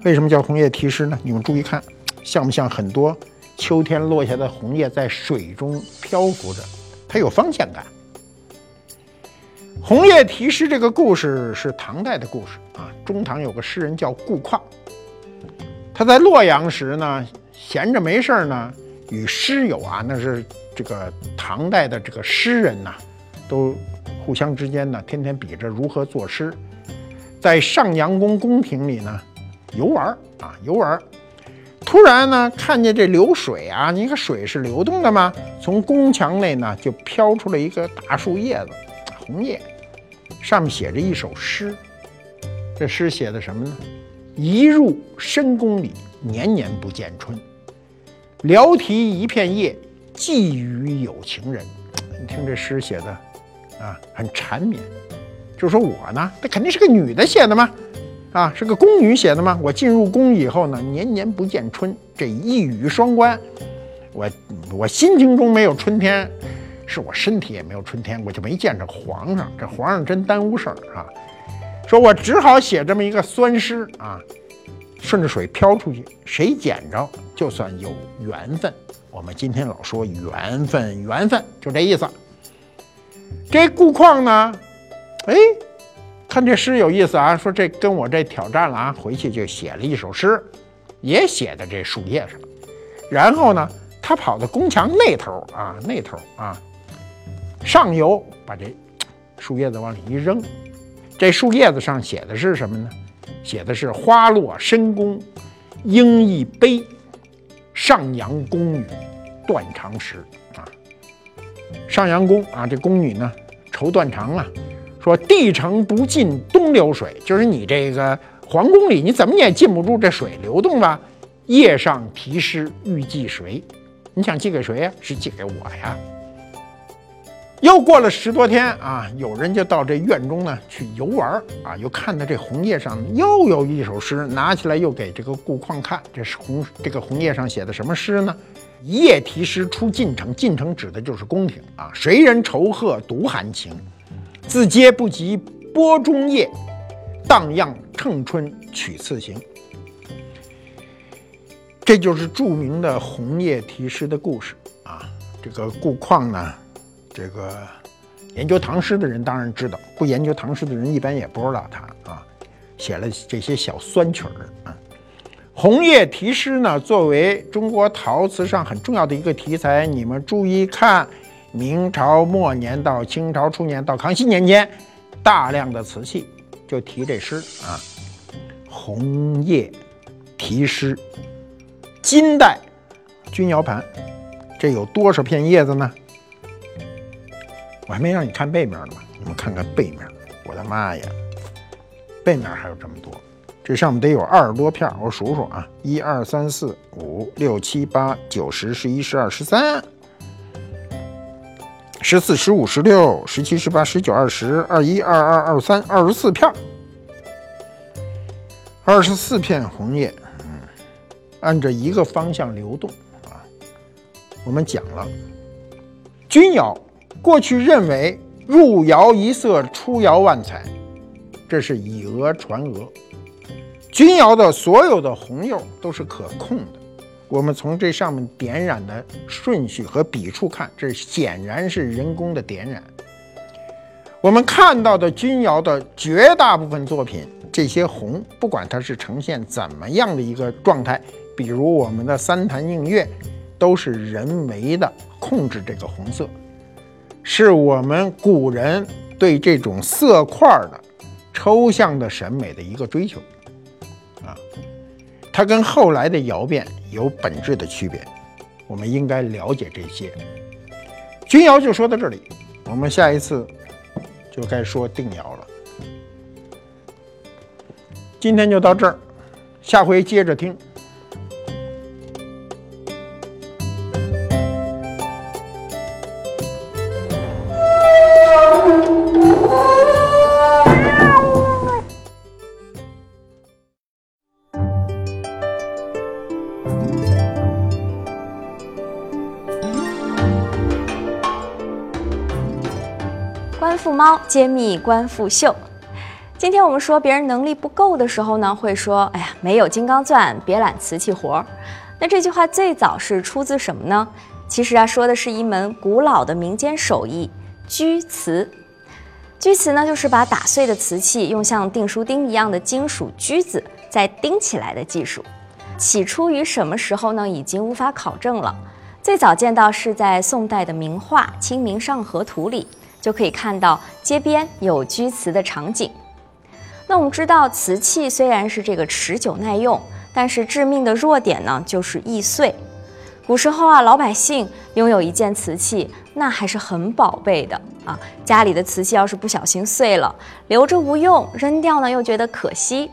为什么叫红叶题诗呢？你们注意看，像不像很多秋天落下的红叶在水中漂浮着？它有方向感。红叶题诗这个故事是唐代的故事啊。中唐有个诗人叫顾况，他在洛阳时呢，闲着没事儿呢，与诗友啊，那是这个唐代的这个诗人呐，都互相之间呢，天天比着如何作诗。在上阳宫宫廷里呢，游玩啊游玩突然呢，看见这流水啊，你看水是流动的吗？从宫墙内呢，就飘出了一个大树叶子，红叶，上面写着一首诗。这诗写的什么呢？一入深宫里，年年不见春。聊题一片叶，寄予有情人。你听这诗写的啊，很缠绵。就说我呢，那肯定是个女的写的吗？啊，是个宫女写的吗？我进入宫以后呢，年年不见春，这一语双关。我我心情中没有春天，是我身体也没有春天，我就没见着皇上。这皇上真耽误事儿啊！说我只好写这么一个酸诗啊，顺着水飘出去，谁捡着就算有缘分。我们今天老说缘分，缘分就这意思。这顾况呢？哎，看这诗有意思啊！说这跟我这挑战了啊，回去就写了一首诗，也写在这树叶上。然后呢，他跑到宫墙那头啊，那头啊，上游把这树叶子往里一扔。这树叶子上写的是什么呢？写的是“花落深宫莺一悲，上阳宫女断肠时”啊。上阳宫啊，这宫女呢愁断肠啊。说地城不进东流水，就是你这个皇宫里，你怎么也禁不住这水流动吧？夜上题诗欲寄谁？你想寄给谁呀？是寄给我呀。又过了十多天啊，有人就到这院中呢去游玩啊，又看到这红叶上又有一首诗，拿起来又给这个顾况看。这是红这个红叶上写的什么诗呢？一夜题诗出晋城，晋城指的就是宫廷啊。谁人愁鹤独含情？自嗟不及波中叶，荡漾乘春取次行。这就是著名的红叶题诗的故事啊。这个顾况呢？这个研究唐诗的人当然知道，不研究唐诗的人一般也不知道他啊。写了这些小酸曲儿啊，红叶题诗呢，作为中国陶瓷上很重要的一个题材。你们注意看，明朝末年到清朝初年到康熙年间，大量的瓷器就题这诗啊，红叶题诗。金代钧窑盘，这有多少片叶子呢？我还没让你看背面呢嘛，你们看看背面，我的妈呀，背面还有这么多，这上面得有二十多片，我数数啊，一二三四五六七八九十十一十二十三十四十五十六十七十八十九二十二一二二二三二十四片，二十四片红叶，嗯，按着一个方向流动啊，我们讲了，钧窑。过去认为入窑一色，出窑万彩，这是以讹传讹。钧窑的所有的红釉都是可控的。我们从这上面点染的顺序和笔触看，这显然是人工的点染。我们看到的钧窑的绝大部分作品，这些红，不管它是呈现怎么样的一个状态，比如我们的三潭映月，都是人为的控制这个红色。是我们古人对这种色块的抽象的审美的一个追求，啊，它跟后来的窑变有本质的区别，我们应该了解这些。钧窑就说到这里，我们下一次就该说定窑了。今天就到这儿，下回接着听。揭秘官复秀。今天我们说别人能力不够的时候呢，会说：“哎呀，没有金刚钻，别揽瓷器活儿。”那这句话最早是出自什么呢？其实啊，说的是一门古老的民间手艺——钧瓷。钧瓷呢，就是把打碎的瓷器用像订书钉一样的金属锯子再钉起来的技术。起初于什么时候呢？已经无法考证了。最早见到是在宋代的名画《清明上河图》里。就可以看到街边有居瓷的场景。那我们知道，瓷器虽然是这个持久耐用，但是致命的弱点呢，就是易碎。古时候啊，老百姓拥有一件瓷器，那还是很宝贝的啊。家里的瓷器要是不小心碎了，留着无用，扔掉呢又觉得可惜，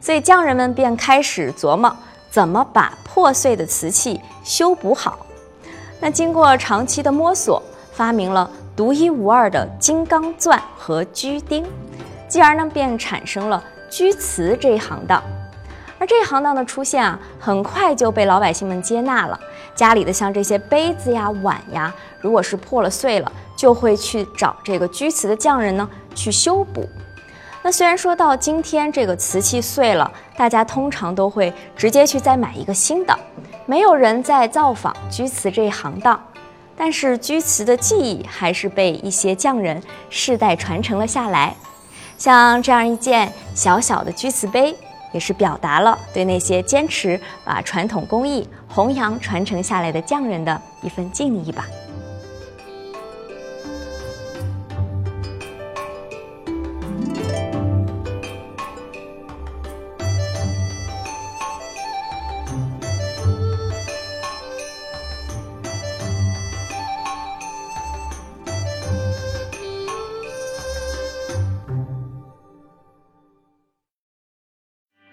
所以匠人们便开始琢磨怎么把破碎的瓷器修补好。那经过长期的摸索，发明了。独一无二的金刚钻和居钉，继而呢便产生了居瓷这一行当。而这一行当的出现啊，很快就被老百姓们接纳了。家里的像这些杯子呀、碗呀，如果是破了碎了，就会去找这个居瓷的匠人呢去修补。那虽然说到今天，这个瓷器碎了，大家通常都会直接去再买一个新的，没有人在造访居瓷这一行当。但是钧瓷的技艺还是被一些匠人世代传承了下来，像这样一件小小的钧瓷杯，也是表达了对那些坚持把传统工艺弘扬传承下来的匠人的一份敬意吧。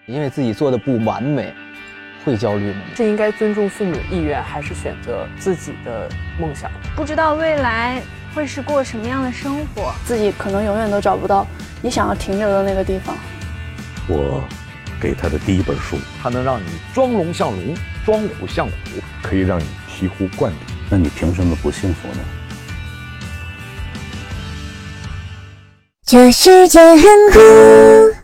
因为自己做的不完美，会焦虑吗？是应该尊重父母的意愿，还是选择自己的梦想？不知道未来会是过什么样的生活？自己可能永远都找不到你想要停留的那个地方。我给他的第一本书，它能让你装龙像龙，装虎像虎，可以让你醍醐灌顶。那你凭什么不幸福呢？这世界很酷。